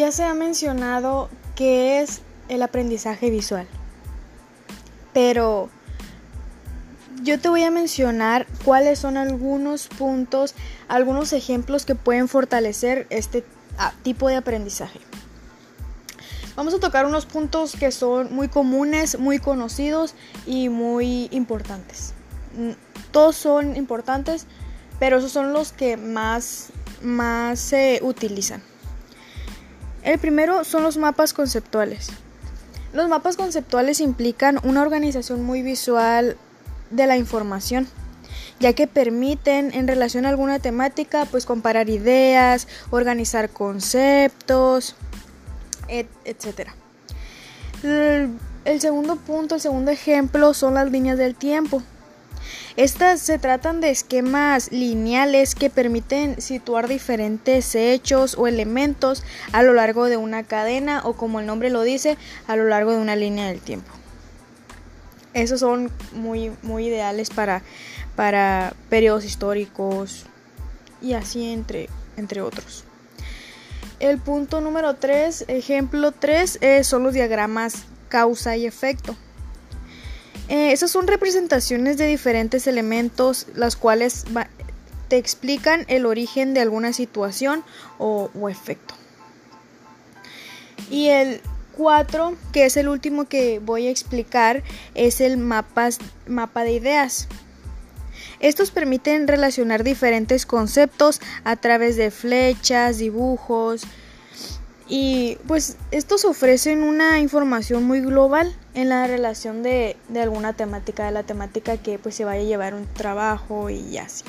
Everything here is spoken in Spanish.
ya se ha mencionado qué es el aprendizaje visual, pero yo te voy a mencionar cuáles son algunos puntos, algunos ejemplos que pueden fortalecer este ah, tipo de aprendizaje. Vamos a tocar unos puntos que son muy comunes, muy conocidos y muy importantes. Mm, todos son importantes, pero esos son los que más, más se utilizan. El primero son los mapas conceptuales. Los mapas conceptuales implican una organización muy visual de la información, ya que permiten en relación a alguna temática pues comparar ideas, organizar conceptos, etc. El segundo punto, el segundo ejemplo son las líneas del tiempo. Estas se tratan de esquemas lineales que permiten situar diferentes hechos o elementos a lo largo de una cadena o como el nombre lo dice, a lo largo de una línea del tiempo. Esos son muy, muy ideales para, para periodos históricos y así entre, entre otros. El punto número 3, ejemplo 3, eh, son los diagramas causa y efecto. Eh, esas son representaciones de diferentes elementos, las cuales te explican el origen de alguna situación o, efecto. Y el 4, que es el último que voy a explicar, es el mapa de ideas. Estos permiten relacionar diferentes conceptos a través de flechas, dibujos, y pues estos ofrecen una información muy global en la relación de, de alguna temática, de la temática que pues se vaya a llevar un trabajo y así.